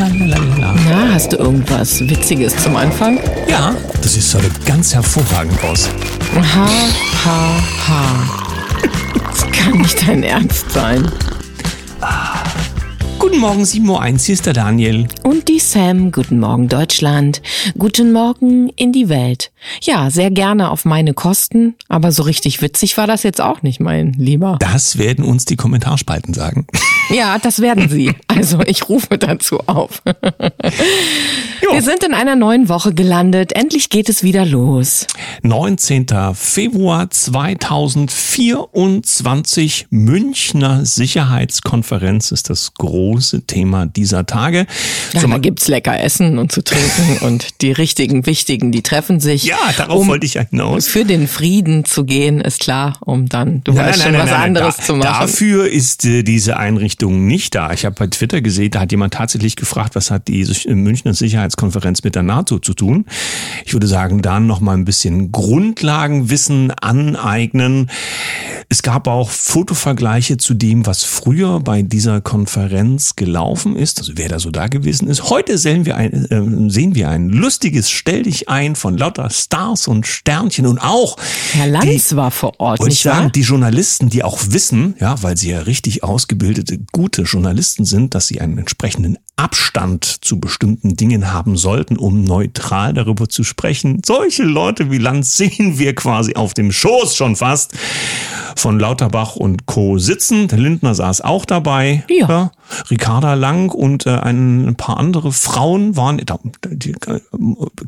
Lalalala. Na, hast du irgendwas Witziges zum Anfang? Ja, das sieht heute ganz hervorragend aus. Ha, ha, ha. Das kann nicht dein Ernst sein. Guten Morgen, 7.01 Uhr, hier ist der Daniel. Und die Sam, guten Morgen Deutschland, guten Morgen in die Welt. Ja, sehr gerne auf meine Kosten, aber so richtig witzig war das jetzt auch nicht, mein Lieber. Das werden uns die Kommentarspalten sagen. Ja, das werden sie. Also ich rufe dazu auf. Wir sind in einer neuen Woche gelandet. Endlich geht es wieder los. 19. Februar 2024, Münchner Sicherheitskonferenz ist das große Thema dieser Tage. Ja, da gibt's lecker Essen und zu trinken und die richtigen, wichtigen, die treffen sich. Ja, darauf um wollte ich hinaus. Für den Frieden zu gehen, ist klar, um dann, du Nein, weißt nein, schon, nein, was anderes da, zu machen. Dafür ist äh, diese Einrichtung nicht da. Ich habe bei Twitter gesehen, da hat jemand tatsächlich gefragt, was hat die Sich- Münchner Sicherheitskonferenz mit der NATO zu tun. Ich würde sagen, dann noch mal ein bisschen Grundlagenwissen aneignen. Es gab auch Fotovergleiche zu dem, was früher bei dieser Konferenz gelaufen ist, also wer da so da gewesen ist. Heute sehen wir ein, äh, sehen wir ein lustiges Stell dich ein von lauter Stars und Sternchen und auch Herr die- Lanz war vor Ort, wollte ich wahr? sagen, die Journalisten, die auch wissen, ja, weil sie ja richtig ausgebildete, gute Journalisten sind, dass sie einen entsprechenden Abstand zu bestimmten Dingen haben sollten, um neutral darüber zu sprechen. Solche Leute wie Lanz sehen wir quasi auf dem Schoß schon fast von Lauterbach und Co. sitzen. Der Lindner saß auch dabei. Ja. Ricarda Lang und äh, ein paar andere Frauen waren die, äh,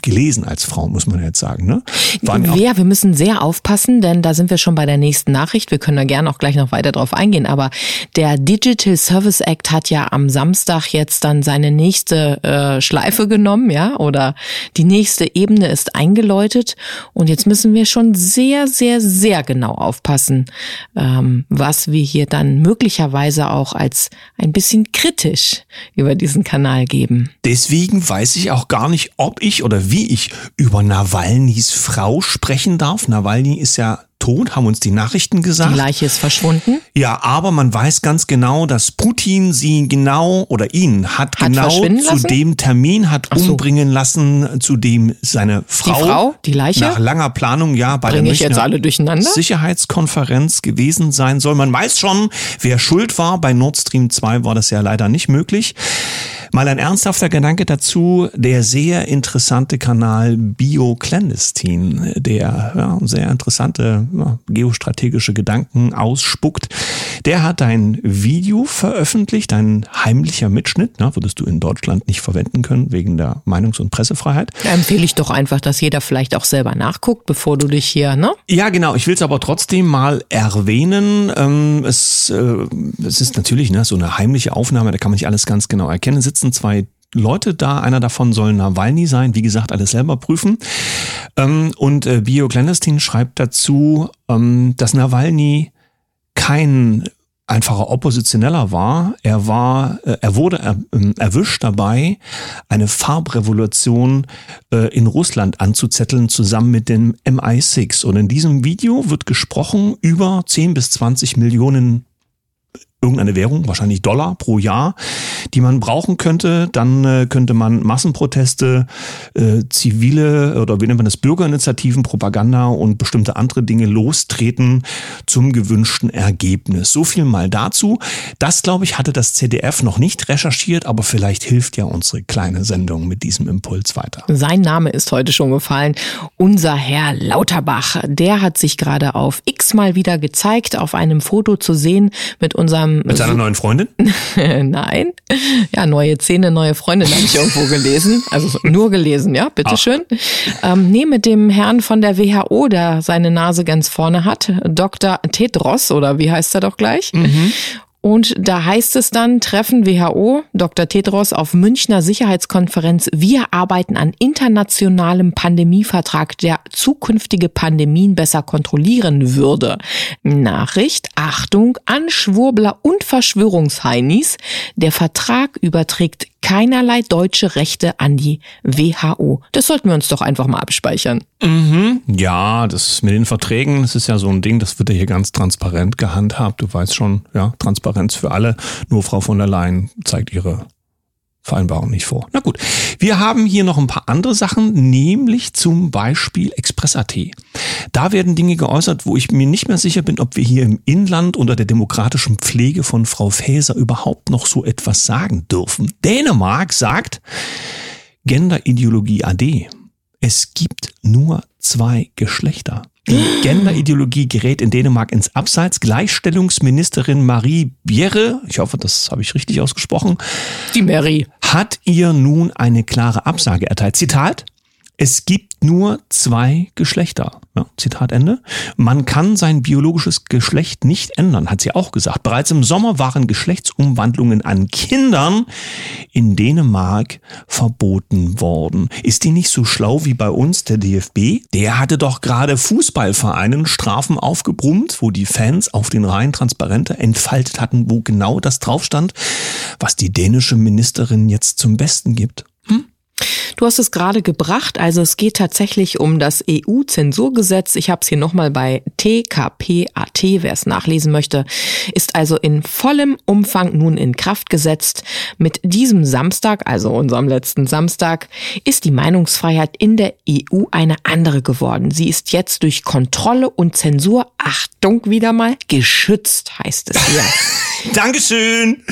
gelesen als Frau, muss man jetzt sagen. Ne? Waren ja Ja, wir müssen sehr aufpassen, denn da sind wir schon bei der nächsten Nachricht. Wir können da gerne auch gleich noch weiter drauf eingehen. Aber der Digital Service Act hat ja am Samstag jetzt dann seine nächste äh, Schleife genommen, ja, oder die nächste Ebene ist eingeläutet. Und jetzt müssen wir schon sehr, sehr, sehr genau aufpassen, ähm, was wir hier dann möglicherweise auch als ein bisschen kritisch über diesen Kanal geben. Deswegen weiß ich auch gar nicht, ob ich oder wie ich über Nawalnys Frau sprechen darf. Nawalny ist ja tot, haben uns die Nachrichten Die gesagt. Leiche ist verschwunden. Ja, aber man weiß ganz genau, dass Putin sie genau oder ihn hat, Hat genau zu lassen? dem Termin hat Ach so. umbringen lassen, zu dem seine Frau, Frau, die Leiche? nach langer Planung ja bei Bringe der ich jetzt alle durcheinander? Sicherheitskonferenz gewesen sein soll. Man weiß schon, wer schuld war. Bei Nord Stream 2 war das ja leider nicht möglich. Mal ein ernsthafter Gedanke dazu, der sehr interessante Kanal BioClandestine, der ja, sehr interessante ja, geostrategische Gedanken ausspuckt. Der hat ein Video veröffentlicht, ein heimlicher Mitschnitt, ne, würdest du in Deutschland nicht verwenden können wegen der Meinungs- und Pressefreiheit. Da empfehle ich doch einfach, dass jeder vielleicht auch selber nachguckt, bevor du dich hier, ne? Ja, genau. Ich will es aber trotzdem mal erwähnen. Ähm, es, äh, es ist natürlich ne, so eine heimliche Aufnahme, da kann man nicht alles ganz genau erkennen. Es sitzen zwei Leute da, einer davon soll Nawalny sein, wie gesagt, alles selber prüfen. Ähm, und äh, Bio Clandestine schreibt dazu, ähm, dass Nawalny kein einfacher Oppositioneller war. Er war, äh, er wurde ähm, erwischt dabei, eine Farbrevolution äh, in Russland anzuzetteln, zusammen mit dem MI6. Und in diesem Video wird gesprochen über 10 bis 20 Millionen irgendeine Währung, wahrscheinlich Dollar pro Jahr, die man brauchen könnte. Dann äh, könnte man Massenproteste, äh, zivile oder wie nennt man das, Bürgerinitiativen, Propaganda und bestimmte andere Dinge lostreten zum gewünschten Ergebnis. So viel mal dazu. Das, glaube ich, hatte das CDF noch nicht recherchiert, aber vielleicht hilft ja unsere kleine Sendung mit diesem Impuls weiter. Sein Name ist heute schon gefallen. Unser Herr Lauterbach, der hat sich gerade auf X mal wieder gezeigt, auf einem Foto zu sehen mit unserem Mit seiner neuen Freundin? Nein. Ja, neue Zähne, neue Freundin habe ich irgendwo gelesen. Also nur gelesen, ja, bitteschön. Ähm, nee, mit dem Herrn von der WHO, der seine Nase ganz vorne hat, Dr. Tedros, oder wie heißt er doch gleich? Und da heißt es dann, Treffen WHO, Dr. Tedros auf Münchner Sicherheitskonferenz. Wir arbeiten an internationalem Pandemievertrag, der zukünftige Pandemien besser kontrollieren würde. Nachricht, Achtung, an Schwurbler und Verschwörungsheinis. Der Vertrag überträgt keinerlei deutsche Rechte an die WHO. Das sollten wir uns doch einfach mal abspeichern. Mhm. Ja, das mit den Verträgen, das ist ja so ein Ding, das wird ja hier ganz transparent gehandhabt. Du weißt schon, ja, Transparenz für alle. Nur Frau von der Leyen zeigt ihre Vereinbarung nicht vor. Na gut, wir haben hier noch ein paar andere Sachen, nämlich zum Beispiel Express.at. Da werden Dinge geäußert, wo ich mir nicht mehr sicher bin, ob wir hier im Inland unter der demokratischen Pflege von Frau Faeser überhaupt noch so etwas sagen dürfen. Dänemark sagt, Genderideologie AD. Es gibt nur zwei Geschlechter. Die Genderideologie gerät in Dänemark ins Abseits. Gleichstellungsministerin Marie Bjerre, ich hoffe, das habe ich richtig ausgesprochen, die Mary, hat ihr nun eine klare Absage erteilt. Zitat, es gibt nur zwei Geschlechter. Ja, Zitat Ende. Man kann sein biologisches Geschlecht nicht ändern, hat sie auch gesagt. Bereits im Sommer waren Geschlechtsumwandlungen an Kindern in Dänemark verboten worden. Ist die nicht so schlau wie bei uns der DFB? Der hatte doch gerade Fußballvereinen Strafen aufgebrummt, wo die Fans auf den Reihen Transparente entfaltet hatten, wo genau das drauf stand, was die dänische Ministerin jetzt zum Besten gibt. Du hast es gerade gebracht, also es geht tatsächlich um das EU-Zensurgesetz. Ich habe es hier nochmal bei TKPAT, wer es nachlesen möchte, ist also in vollem Umfang nun in Kraft gesetzt. Mit diesem Samstag, also unserem letzten Samstag, ist die Meinungsfreiheit in der EU eine andere geworden. Sie ist jetzt durch Kontrolle und Zensur, Achtung wieder mal, geschützt, heißt es hier. Dankeschön.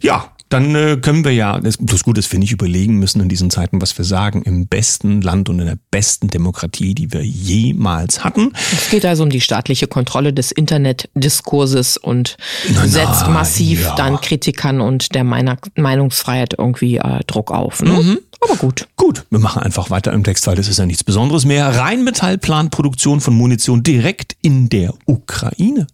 Ja, dann äh, können wir ja, das, das gut, dass wir nicht überlegen müssen in diesen Zeiten, was wir sagen, im besten Land und in der besten Demokratie, die wir jemals hatten. Es geht also um die staatliche Kontrolle des Internetdiskurses und Na, setzt massiv ja. dann Kritikern und der Meiner Meinungsfreiheit irgendwie äh, Druck auf. Ne? Mhm. Aber gut. Gut, wir machen einfach weiter im Text, weil das ist ja nichts Besonderes mehr. Rheinmetall plant Produktion von Munition direkt in der Ukraine.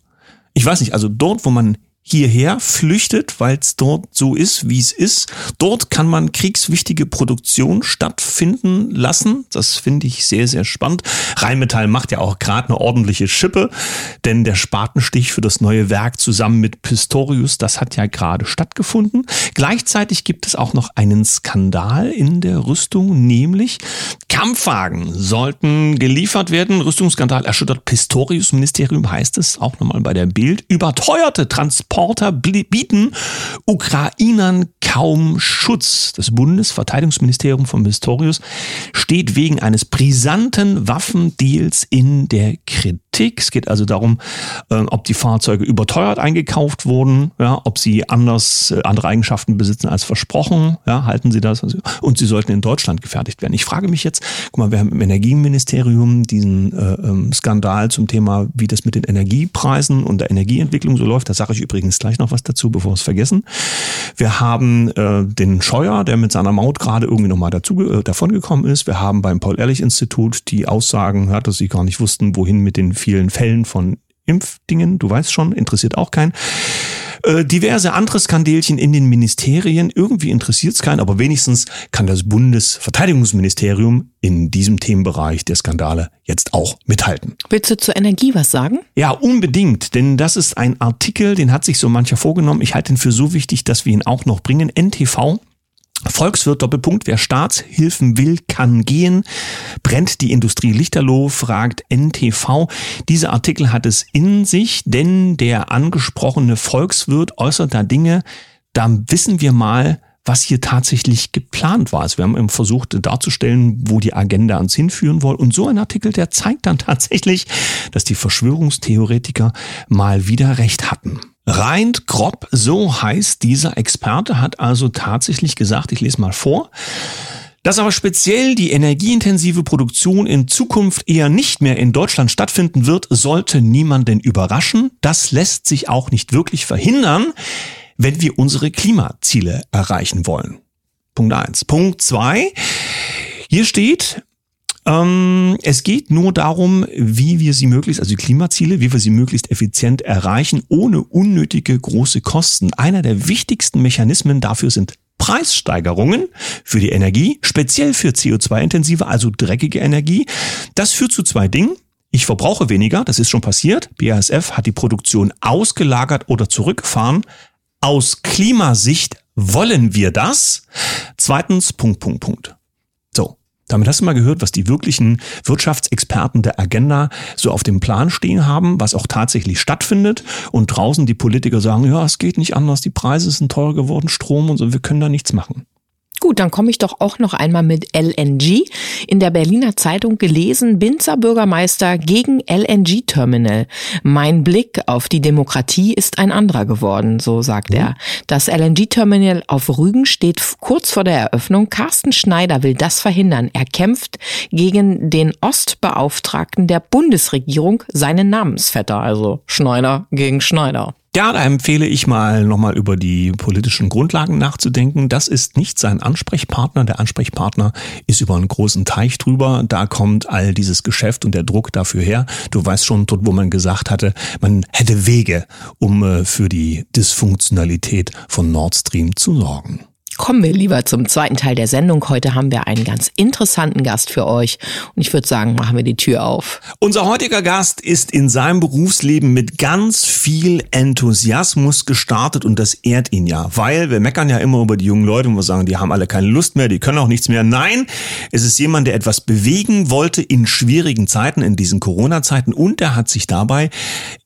Ich weiß nicht, also dort, wo man hierher flüchtet, weil es dort so ist, wie es ist. Dort kann man kriegswichtige Produktion stattfinden lassen. Das finde ich sehr, sehr spannend. Rheinmetall macht ja auch gerade eine ordentliche Schippe, denn der Spatenstich für das neue Werk zusammen mit Pistorius, das hat ja gerade stattgefunden. Gleichzeitig gibt es auch noch einen Skandal in der Rüstung, nämlich Kampfwagen sollten geliefert werden. Rüstungsskandal erschüttert Pistorius-Ministerium, heißt es auch nochmal bei der Bild. Überteuerte Transporter bieten Ukrainern kaum Schutz. Das Bundesverteidigungsministerium von Pistorius steht wegen eines brisanten Waffendeals in der Kritik. Es geht also darum, äh, ob die Fahrzeuge überteuert eingekauft wurden, ja, ob sie anders äh, andere Eigenschaften besitzen als versprochen. Ja, halten sie das? Und sie sollten in Deutschland gefertigt werden. Ich frage mich jetzt, guck mal, wir haben im Energieministerium diesen äh, ähm, Skandal zum Thema, wie das mit den Energiepreisen und der Energieentwicklung so läuft. Da sage ich übrigens gleich noch was dazu, bevor wir es vergessen. Wir haben äh, den Scheuer, der mit seiner Maut gerade irgendwie nochmal dazu äh, davongekommen ist. Wir haben beim Paul-Ehrlich-Institut die Aussagen, ja, dass sie gar nicht wussten, wohin mit den vielen Fällen von Impfdingen. Du weißt schon, interessiert auch keinen. Äh, diverse andere Skandelchen in den Ministerien. Irgendwie interessiert es keinen, aber wenigstens kann das Bundesverteidigungsministerium in diesem Themenbereich der Skandale jetzt auch mithalten. Willst du zur Energie was sagen? Ja, unbedingt, denn das ist ein Artikel, den hat sich so mancher vorgenommen. Ich halte ihn für so wichtig, dass wir ihn auch noch bringen. NTV Volkswirt Doppelpunkt, wer Staatshilfen will, kann gehen. Brennt die Industrie Lichterloh, fragt NTV. Dieser Artikel hat es in sich, denn der angesprochene Volkswirt äußert da Dinge, da wissen wir mal, was hier tatsächlich geplant war. Also wir haben eben versucht darzustellen, wo die Agenda uns hinführen soll. Und so ein Artikel, der zeigt dann tatsächlich, dass die Verschwörungstheoretiker mal wieder recht hatten. Reint Grob, so heißt dieser Experte, hat also tatsächlich gesagt, ich lese mal vor, dass aber speziell die energieintensive Produktion in Zukunft eher nicht mehr in Deutschland stattfinden wird, sollte niemanden überraschen. Das lässt sich auch nicht wirklich verhindern, wenn wir unsere Klimaziele erreichen wollen. Punkt eins. Punkt zwei. Hier steht, ähm, es geht nur darum, wie wir sie möglichst, also die Klimaziele, wie wir sie möglichst effizient erreichen, ohne unnötige große Kosten. Einer der wichtigsten Mechanismen dafür sind Preissteigerungen für die Energie, speziell für CO2-intensive, also dreckige Energie. Das führt zu zwei Dingen. Ich verbrauche weniger, das ist schon passiert. BASF hat die Produktion ausgelagert oder zurückgefahren. Aus Klimasicht wollen wir das. Zweitens, Punkt, Punkt, Punkt. Damit hast du mal gehört, was die wirklichen Wirtschaftsexperten der Agenda so auf dem Plan stehen haben, was auch tatsächlich stattfindet. Und draußen die Politiker sagen, ja, es geht nicht anders, die Preise sind teurer geworden, Strom und so, wir können da nichts machen. Gut, dann komme ich doch auch noch einmal mit LNG. In der Berliner Zeitung gelesen, Binzer Bürgermeister gegen LNG-Terminal. Mein Blick auf die Demokratie ist ein anderer geworden, so sagt er. Das LNG-Terminal auf Rügen steht kurz vor der Eröffnung. Carsten Schneider will das verhindern. Er kämpft gegen den Ostbeauftragten der Bundesregierung, seinen Namensvetter, also Schneider gegen Schneider. Ja, da empfehle ich mal nochmal über die politischen Grundlagen nachzudenken. Das ist nicht sein Ansprechpartner. Der Ansprechpartner ist über einen großen Teich drüber. Da kommt all dieses Geschäft und der Druck dafür her. Du weißt schon, dort, wo man gesagt hatte, man hätte Wege, um äh, für die Dysfunktionalität von Nord Stream zu sorgen. Kommen wir lieber zum zweiten Teil der Sendung. Heute haben wir einen ganz interessanten Gast für euch. Und ich würde sagen, machen wir die Tür auf. Unser heutiger Gast ist in seinem Berufsleben mit ganz viel Enthusiasmus gestartet und das ehrt ihn ja. Weil wir meckern ja immer über die jungen Leute und wir sagen, die haben alle keine Lust mehr, die können auch nichts mehr. Nein, es ist jemand, der etwas bewegen wollte in schwierigen Zeiten, in diesen Corona-Zeiten und er hat sich dabei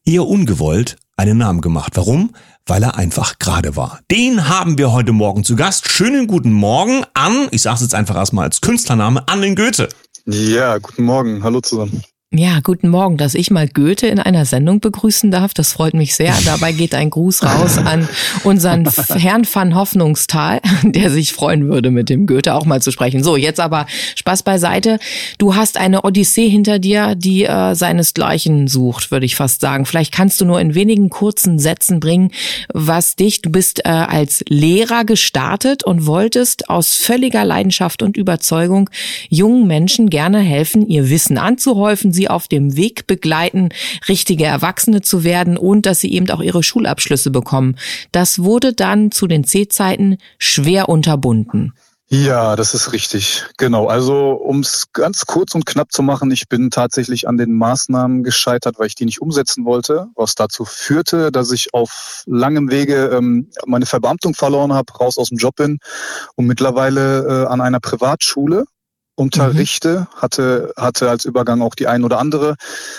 eher ungewollt einen Namen gemacht. Warum? Weil er einfach gerade war. Den haben wir heute Morgen zu Gast. Schönen guten Morgen an, ich sage es jetzt einfach erstmal als Künstlername, an den Goethe. Ja, guten Morgen. Hallo zusammen. Ja, guten Morgen, dass ich mal Goethe in einer Sendung begrüßen darf. Das freut mich sehr. Dabei geht ein Gruß raus an unseren Herrn van Hoffnungstal, der sich freuen würde, mit dem Goethe auch mal zu sprechen. So, jetzt aber Spaß beiseite. Du hast eine Odyssee hinter dir, die äh, seinesgleichen sucht, würde ich fast sagen. Vielleicht kannst du nur in wenigen kurzen Sätzen bringen, was dich, du bist äh, als Lehrer gestartet und wolltest aus völliger Leidenschaft und Überzeugung jungen Menschen gerne helfen, ihr Wissen anzuhäufen, sie sie auf dem Weg begleiten, richtige Erwachsene zu werden und dass sie eben auch ihre Schulabschlüsse bekommen. Das wurde dann zu den C-Zeiten schwer unterbunden. Ja, das ist richtig. Genau. Also um es ganz kurz und knapp zu machen, ich bin tatsächlich an den Maßnahmen gescheitert, weil ich die nicht umsetzen wollte, was dazu führte, dass ich auf langem Wege ähm, meine Verbeamtung verloren habe, raus aus dem Job bin und mittlerweile äh, an einer Privatschule unterrichte, mhm. hatte, hatte als Übergang auch die ein oder andere.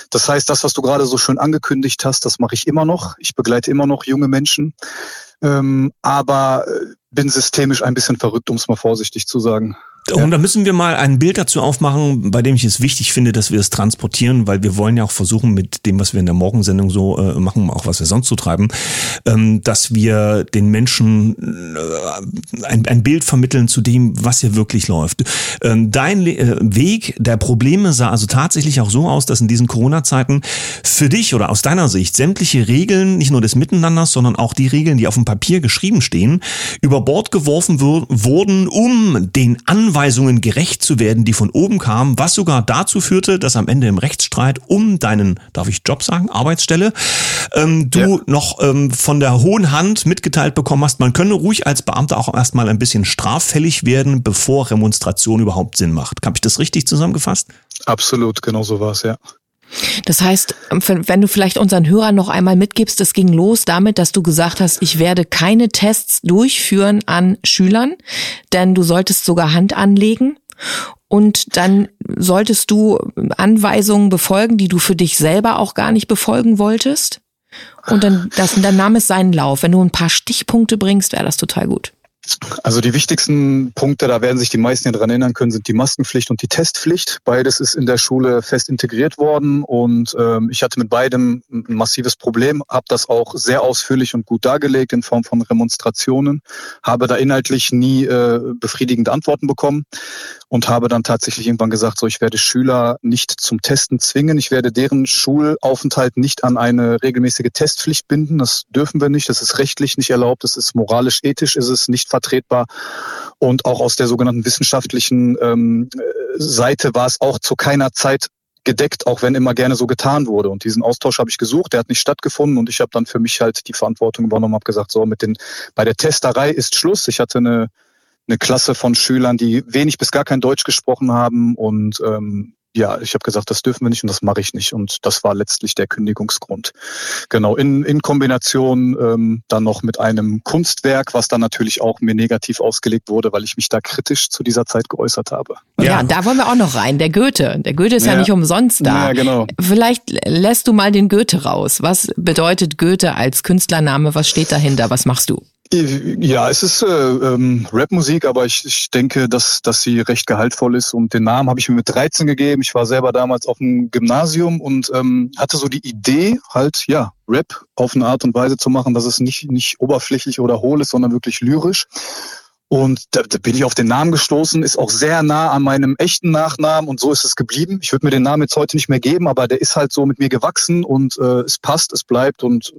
Das heißt, das, was du gerade so schön angekündigt hast, das mache ich immer noch. Ich begleite immer noch junge Menschen, ähm, aber äh, bin systemisch ein bisschen verrückt, um es mal vorsichtig zu sagen. Und da müssen wir mal ein Bild dazu aufmachen, bei dem ich es wichtig finde, dass wir es transportieren, weil wir wollen ja auch versuchen, mit dem, was wir in der Morgensendung so äh, machen, auch was wir sonst so treiben, ähm, dass wir den Menschen äh, ein, ein Bild vermitteln zu dem, was hier wirklich läuft. Ähm, dein Le äh, Weg der Probleme sah also tatsächlich auch so aus, dass in diesen Corona-Zeiten für dich oder aus deiner Sicht sämtliche Regeln, nicht nur des Miteinanders, sondern auch die Regeln, die auf dem Papier geschrieben stehen, über Bord geworfen wurden, um den Anwalt Anweisungen gerecht zu werden, die von oben kamen, was sogar dazu führte, dass am Ende im Rechtsstreit um deinen, darf ich Job sagen, Arbeitsstelle, ähm, du ja. noch ähm, von der hohen Hand mitgeteilt bekommen hast, man könne ruhig als Beamter auch erstmal ein bisschen straffällig werden, bevor Remonstration überhaupt Sinn macht. Habe ich das richtig zusammengefasst? Absolut, genau so war es, ja. Das heißt, wenn du vielleicht unseren Hörern noch einmal mitgibst, es ging los damit, dass du gesagt hast, ich werde keine Tests durchführen an Schülern, denn du solltest sogar Hand anlegen und dann solltest du Anweisungen befolgen, die du für dich selber auch gar nicht befolgen wolltest. Und dann, das, dann nahm es seinen Lauf. Wenn du ein paar Stichpunkte bringst, wäre das total gut. Also die wichtigsten Punkte, da werden sich die meisten daran erinnern können, sind die Maskenpflicht und die Testpflicht. Beides ist in der Schule fest integriert worden und ähm, ich hatte mit beidem ein massives Problem, habe das auch sehr ausführlich und gut dargelegt in Form von Remonstrationen, habe da inhaltlich nie äh, befriedigende Antworten bekommen und habe dann tatsächlich irgendwann gesagt, so ich werde Schüler nicht zum Testen zwingen, ich werde deren Schulaufenthalt nicht an eine regelmäßige Testpflicht binden. Das dürfen wir nicht, das ist rechtlich nicht erlaubt, das ist moralisch, ethisch ist es nicht vertretbar. Und auch aus der sogenannten wissenschaftlichen ähm, Seite war es auch zu keiner Zeit gedeckt, auch wenn immer gerne so getan wurde. Und diesen Austausch habe ich gesucht, der hat nicht stattgefunden und ich habe dann für mich halt die Verantwortung übernommen, habe gesagt, so mit den bei der Testerei ist Schluss. Ich hatte eine eine Klasse von Schülern, die wenig bis gar kein Deutsch gesprochen haben und ähm, ja, ich habe gesagt, das dürfen wir nicht und das mache ich nicht. Und das war letztlich der Kündigungsgrund. Genau, in, in Kombination ähm, dann noch mit einem Kunstwerk, was dann natürlich auch mir negativ ausgelegt wurde, weil ich mich da kritisch zu dieser Zeit geäußert habe. Ja, ja da wollen wir auch noch rein. Der Goethe. Der Goethe ist ja, ja nicht umsonst da. Ja, genau. Vielleicht lässt du mal den Goethe raus. Was bedeutet Goethe als Künstlername? Was steht dahinter? Was machst du? Ja, es ist äh, ähm, Rapmusik, aber ich, ich denke, dass, dass sie recht gehaltvoll ist. Und den Namen habe ich mir mit 13 gegeben. Ich war selber damals auf dem Gymnasium und ähm, hatte so die Idee, halt, ja, Rap auf eine Art und Weise zu machen, dass es nicht, nicht oberflächlich oder hohl ist, sondern wirklich lyrisch. Und da, da bin ich auf den Namen gestoßen, ist auch sehr nah an meinem echten Nachnamen und so ist es geblieben. Ich würde mir den Namen jetzt heute nicht mehr geben, aber der ist halt so mit mir gewachsen und äh, es passt, es bleibt und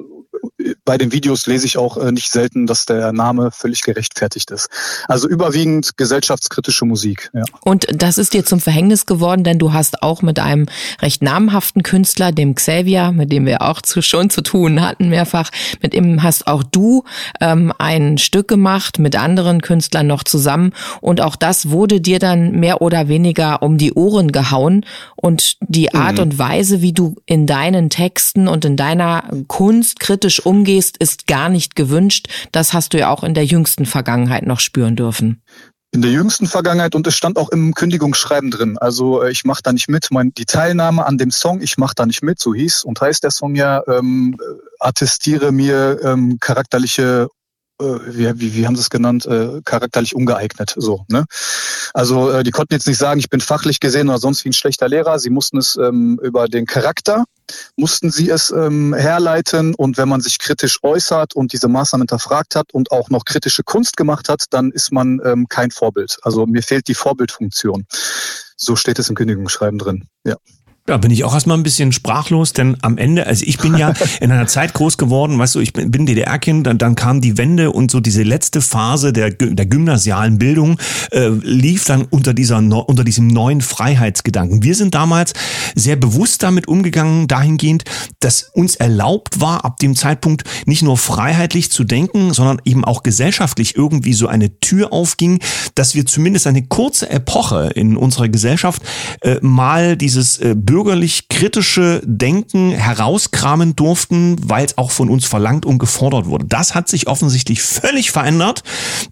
bei den Videos lese ich auch äh, nicht selten, dass der Name völlig gerechtfertigt ist. Also überwiegend gesellschaftskritische Musik. Ja. Und das ist dir zum Verhängnis geworden, denn du hast auch mit einem recht namhaften Künstler, dem Xavier, mit dem wir auch zu, schon zu tun hatten mehrfach, mit ihm hast auch du ähm, ein Stück gemacht mit anderen Künstlern noch zusammen und auch das wurde dir dann mehr oder weniger um die Ohren gehauen und die Art mhm. und Weise, wie du in deinen Texten und in deiner Kunst kritisch umgehst, umgehst, ist gar nicht gewünscht. Das hast du ja auch in der jüngsten Vergangenheit noch spüren dürfen. In der jüngsten Vergangenheit und es stand auch im Kündigungsschreiben drin. Also äh, ich mache da nicht mit. Mein, die Teilnahme an dem Song, ich mache da nicht mit, so hieß und heißt der Song ja, ähm, attestiere mir ähm, charakterliche äh, wie, wie, wie haben sie es genannt, äh, charakterlich ungeeignet. So, ne? Also äh, die konnten jetzt nicht sagen, ich bin fachlich gesehen oder sonst wie ein schlechter Lehrer. Sie mussten es ähm, über den Charakter, mussten sie es ähm, herleiten. Und wenn man sich kritisch äußert und diese Maßnahmen hinterfragt hat und auch noch kritische Kunst gemacht hat, dann ist man ähm, kein Vorbild. Also mir fehlt die Vorbildfunktion. So steht es im Kündigungsschreiben drin. Ja. Da bin ich auch erstmal ein bisschen sprachlos, denn am Ende, also ich bin ja in einer Zeit groß geworden, weißt du, ich bin, DDR-Kind, dann, dann kam die Wende und so diese letzte Phase der, der gymnasialen Bildung äh, lief dann unter dieser unter diesem neuen Freiheitsgedanken. Wir sind damals sehr bewusst damit umgegangen, dahingehend, dass uns erlaubt war, ab dem Zeitpunkt nicht nur freiheitlich zu denken, sondern eben auch gesellschaftlich irgendwie so eine Tür aufging, dass wir zumindest eine kurze Epoche in unserer Gesellschaft äh, mal dieses äh, bürgerlich kritische Denken herauskramen durften, weil es auch von uns verlangt und gefordert wurde. Das hat sich offensichtlich völlig verändert,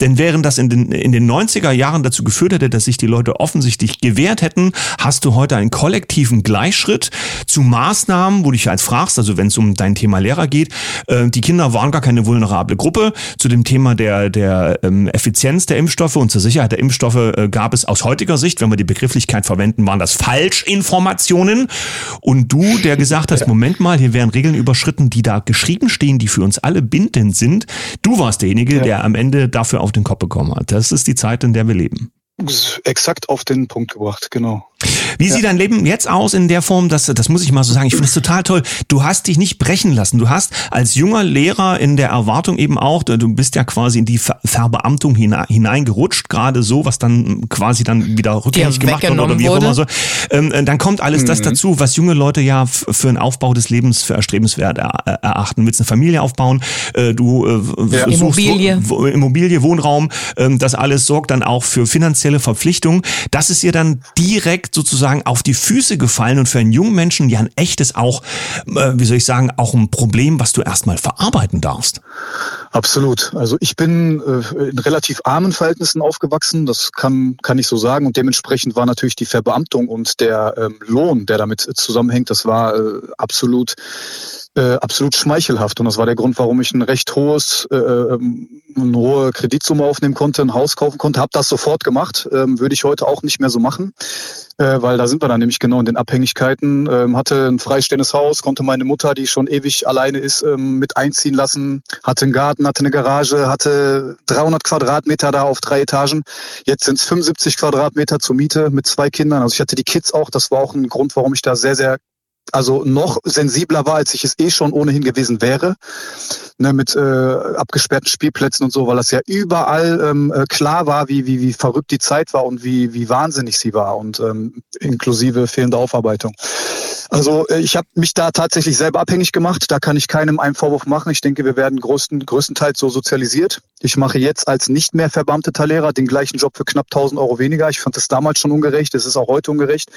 denn während das in den, in den 90er Jahren dazu geführt hätte, dass sich die Leute offensichtlich gewehrt hätten, hast du heute einen kollektiven Gleichschritt zu Maßnahmen, wo du dich als fragst, also wenn es um dein Thema Lehrer geht, äh, die Kinder waren gar keine vulnerable Gruppe. Zu dem Thema der, der ähm, Effizienz der Impfstoffe und zur Sicherheit der Impfstoffe äh, gab es aus heutiger Sicht, wenn wir die Begrifflichkeit verwenden, waren das Falschinformationen können. Und du, der gesagt hast, Moment mal, hier werden Regeln überschritten, die da geschrieben stehen, die für uns alle bindend sind. Du warst derjenige, ja. der am Ende dafür auf den Kopf bekommen hat. Das ist die Zeit, in der wir leben. Exakt auf den Punkt gebracht, genau. Wie ja. sieht dein Leben jetzt aus in der Form, dass, das muss ich mal so sagen, ich finde es total toll. Du hast dich nicht brechen lassen. Du hast als junger Lehrer in der Erwartung eben auch, du bist ja quasi in die Ver Verbeamtung hineingerutscht, gerade so, was dann quasi dann wieder rückgängig gemacht wird oder wie auch immer so. Ähm, äh, dann kommt alles mhm. das dazu, was junge Leute ja für einen Aufbau des Lebens für erstrebenswert erachten. Du willst eine Familie aufbauen, äh, du äh, ja. Immobilie. Wo, Immobilie, Wohnraum, ähm, das alles sorgt dann auch für finanzielle Verpflichtungen. Das ist ihr dann direkt sozusagen auf die Füße gefallen und für einen jungen Menschen ja ein echtes auch, äh, wie soll ich sagen, auch ein Problem, was du erstmal verarbeiten darfst. Absolut. Also ich bin äh, in relativ armen Verhältnissen aufgewachsen, das kann, kann ich so sagen. Und dementsprechend war natürlich die Verbeamtung und der ähm, Lohn, der damit zusammenhängt, das war äh, absolut äh, absolut schmeichelhaft. Und das war der Grund, warum ich ein recht hohes, äh, ähm, eine hohe Kreditsumme aufnehmen konnte, ein Haus kaufen konnte. Habe das sofort gemacht. Ähm, würde ich heute auch nicht mehr so machen, äh, weil da sind wir dann nämlich genau in den Abhängigkeiten. Ähm, hatte ein freistehendes Haus, konnte meine Mutter, die schon ewig alleine ist, ähm, mit einziehen lassen. Hatte einen Garten, hatte eine Garage, hatte 300 Quadratmeter da auf drei Etagen. Jetzt sind es 75 Quadratmeter zur Miete mit zwei Kindern. Also ich hatte die Kids auch. Das war auch ein Grund, warum ich da sehr, sehr also noch sensibler war, als ich es eh schon ohnehin gewesen wäre, ne, mit äh, abgesperrten Spielplätzen und so, weil das ja überall ähm, äh, klar war, wie, wie, wie verrückt die Zeit war und wie, wie wahnsinnig sie war und ähm, inklusive fehlende Aufarbeitung. Also äh, ich habe mich da tatsächlich selber abhängig gemacht. Da kann ich keinem einen Vorwurf machen. Ich denke, wir werden größten, größtenteils so sozialisiert. Ich mache jetzt als nicht mehr verbeamteter Lehrer den gleichen Job für knapp 1000 Euro weniger. Ich fand das damals schon ungerecht. Es ist auch heute ungerecht.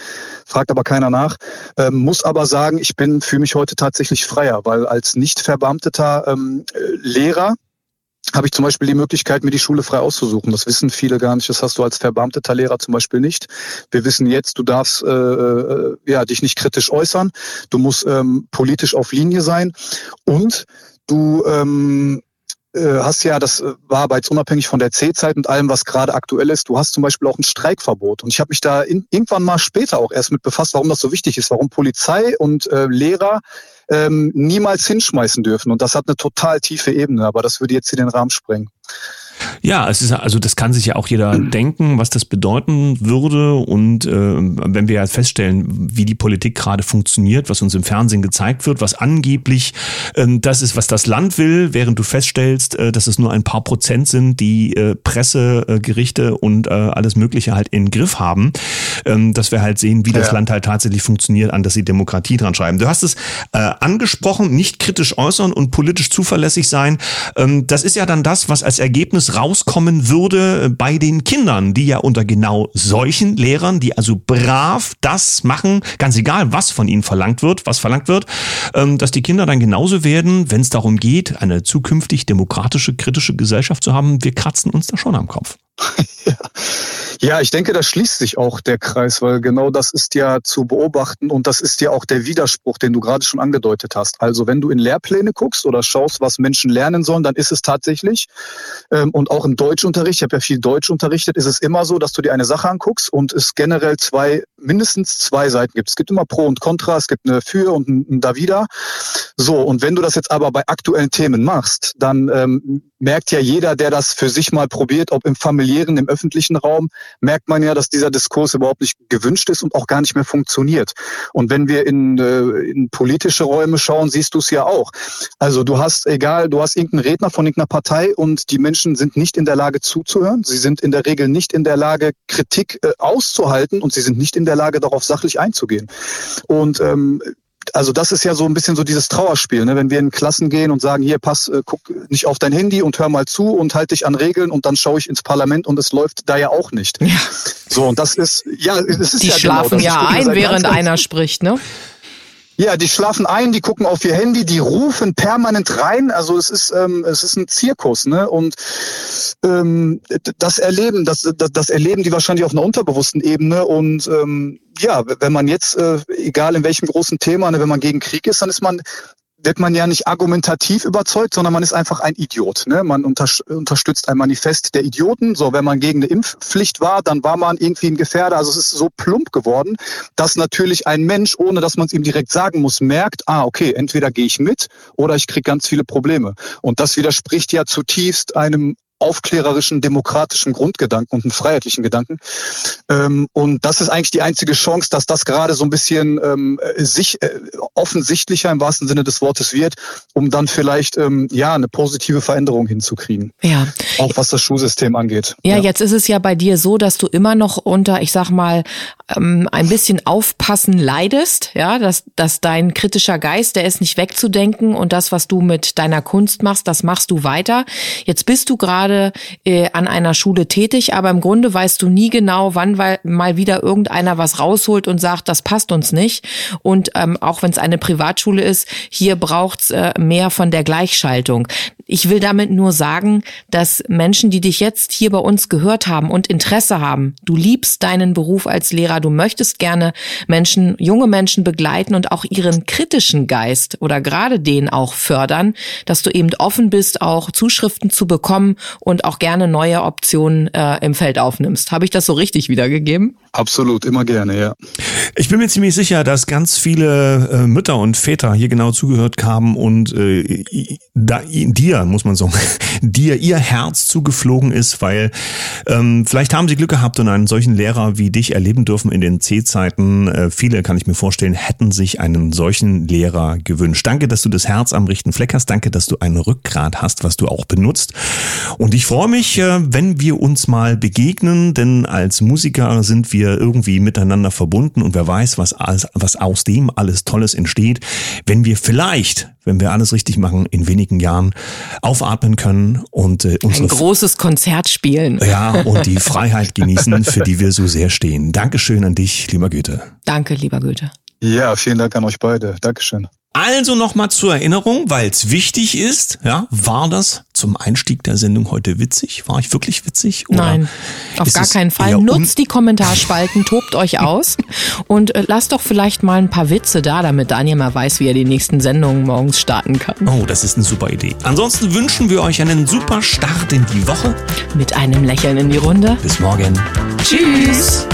Fragt aber keiner nach. Ähm, muss aber sagen, ich bin fühle mich heute tatsächlich freier, weil als nicht verbeamteter ähm, Lehrer habe ich zum Beispiel die Möglichkeit, mir die Schule frei auszusuchen. Das wissen viele gar nicht. Das hast du als verbeamteter Lehrer zum Beispiel nicht. Wir wissen jetzt, du darfst äh, äh, ja dich nicht kritisch äußern. Du musst ähm, politisch auf Linie sein und du ähm, äh, hast ja, das war aber jetzt unabhängig von der C-Zeit und allem, was gerade aktuell ist, du hast zum Beispiel auch ein Streikverbot. Und ich habe mich da in, irgendwann mal später auch erst mit befasst, warum das so wichtig ist, warum Polizei und äh, Lehrer ähm, niemals hinschmeißen dürfen. Und das hat eine total tiefe Ebene, aber das würde jetzt hier den Rahmen sprengen. Ja, es ist also das kann sich ja auch jeder denken, was das bedeuten würde. Und äh, wenn wir ja feststellen, wie die Politik gerade funktioniert, was uns im Fernsehen gezeigt wird, was angeblich ähm, das ist, was das Land will, während du feststellst, äh, dass es nur ein paar Prozent sind, die äh, Presse, äh, Gerichte und äh, alles Mögliche halt in Griff haben, ähm, dass wir halt sehen, wie ja. das Land halt tatsächlich funktioniert, an dass sie Demokratie dran schreiben. Du hast es äh, angesprochen, nicht kritisch äußern und politisch zuverlässig sein. Ähm, das ist ja dann das, was als Ergebnis rauskommen würde bei den Kindern, die ja unter genau solchen Lehrern, die also brav das machen, ganz egal, was von ihnen verlangt wird, was verlangt wird, ähm, dass die Kinder dann genauso werden, wenn es darum geht, eine zukünftig demokratische, kritische Gesellschaft zu haben. Wir kratzen uns da schon am Kopf. ja. Ja, ich denke, da schließt sich auch der Kreis, weil genau das ist ja zu beobachten und das ist ja auch der Widerspruch, den du gerade schon angedeutet hast. Also wenn du in Lehrpläne guckst oder schaust, was Menschen lernen sollen, dann ist es tatsächlich, ähm, und auch im Deutschunterricht, ich habe ja viel Deutsch unterrichtet, ist es immer so, dass du dir eine Sache anguckst und es generell zwei, mindestens zwei Seiten gibt. Es gibt immer Pro und Contra, es gibt eine Für und ein Davida. So, und wenn du das jetzt aber bei aktuellen Themen machst, dann ähm, merkt ja jeder, der das für sich mal probiert, ob im familiären, im öffentlichen Raum, merkt man ja, dass dieser Diskurs überhaupt nicht gewünscht ist und auch gar nicht mehr funktioniert. Und wenn wir in, äh, in politische Räume schauen, siehst du es ja auch. Also du hast, egal, du hast irgendeinen Redner von irgendeiner Partei und die Menschen sind nicht in der Lage zuzuhören. Sie sind in der Regel nicht in der Lage, Kritik äh, auszuhalten und sie sind nicht in der Lage, darauf sachlich einzugehen. Und ähm, also das ist ja so ein bisschen so dieses Trauerspiel, ne? wenn wir in Klassen gehen und sagen, hier, pass, äh, guck nicht auf dein Handy und hör mal zu und halt dich an Regeln und dann schaue ich ins Parlament und es läuft da ja auch nicht. Ja. So, und das ist, ja, es ist Die ja schlafen genau, ja ein, während einer spricht, ne? Ja, die schlafen ein, die gucken auf ihr Handy, die rufen permanent rein. Also es ist ähm, es ist ein Zirkus, ne? Und ähm, das erleben, das, das das erleben die wahrscheinlich auf einer unterbewussten Ebene. Und ähm, ja, wenn man jetzt, äh, egal in welchem großen Thema, ne, wenn man gegen Krieg ist, dann ist man wird man ja nicht argumentativ überzeugt, sondern man ist einfach ein Idiot. Ne? Man unter, unterstützt ein Manifest der Idioten. So, wenn man gegen eine Impfpflicht war, dann war man irgendwie ein Gefährder. Also es ist so plump geworden, dass natürlich ein Mensch, ohne dass man es ihm direkt sagen muss, merkt, ah, okay, entweder gehe ich mit oder ich kriege ganz viele Probleme. Und das widerspricht ja zutiefst einem aufklärerischen, demokratischen Grundgedanken und einen freiheitlichen Gedanken. Ähm, und das ist eigentlich die einzige Chance, dass das gerade so ein bisschen ähm, sich äh, offensichtlicher im wahrsten Sinne des Wortes wird, um dann vielleicht ähm, ja eine positive Veränderung hinzukriegen. Ja. Auch was das Schulsystem angeht. Ja, ja, jetzt ist es ja bei dir so, dass du immer noch unter, ich sag mal, ähm, ein bisschen aufpassen leidest, ja, dass, dass dein kritischer Geist, der ist nicht wegzudenken und das, was du mit deiner Kunst machst, das machst du weiter. Jetzt bist du gerade gerade äh, an einer Schule tätig, aber im Grunde weißt du nie genau, wann weil mal wieder irgendeiner was rausholt und sagt, das passt uns nicht. Und ähm, auch wenn es eine Privatschule ist, hier braucht's äh, mehr von der Gleichschaltung. Ich will damit nur sagen, dass Menschen, die dich jetzt hier bei uns gehört haben und Interesse haben, du liebst deinen Beruf als Lehrer, du möchtest gerne Menschen, junge Menschen begleiten und auch ihren kritischen Geist oder gerade den auch fördern, dass du eben offen bist, auch Zuschriften zu bekommen und auch gerne neue Optionen äh, im Feld aufnimmst. Habe ich das so richtig wiedergegeben? Absolut, immer gerne, ja. Ich bin mir ziemlich sicher, dass ganz viele äh, Mütter und Väter hier genau zugehört haben und äh, da, dir, muss man sagen, dir ihr Herz zugeflogen ist, weil ähm, vielleicht haben sie Glück gehabt und einen solchen Lehrer wie dich erleben dürfen in den C-Zeiten. Äh, viele, kann ich mir vorstellen, hätten sich einen solchen Lehrer gewünscht. Danke, dass du das Herz am rechten Fleck hast. Danke, dass du ein Rückgrat hast, was du auch benutzt. Und ich freue mich, äh, wenn wir uns mal begegnen, denn als Musiker sind wir irgendwie miteinander verbunden und wer weiß, was, alles, was aus dem alles Tolles entsteht, wenn wir vielleicht, wenn wir alles richtig machen, in wenigen Jahren aufatmen können und äh, unsere ein großes Konzert spielen. Ja, und die Freiheit genießen, für die wir so sehr stehen. Dankeschön an dich, lieber Goethe. Danke, lieber Goethe. Ja, vielen Dank an euch beide. Dankeschön. Also nochmal zur Erinnerung, weil es wichtig ist, ja, war das zum Einstieg der Sendung heute witzig? War ich wirklich witzig? Oder Nein, auf gar keinen Fall. Nutzt die Kommentarspalten, tobt euch aus und äh, lasst doch vielleicht mal ein paar Witze da, damit Daniel mal weiß, wie er die nächsten Sendungen morgens starten kann. Oh, das ist eine super Idee. Ansonsten wünschen wir euch einen super Start in die Woche. Mit einem Lächeln in die Runde. Bis morgen. Tschüss.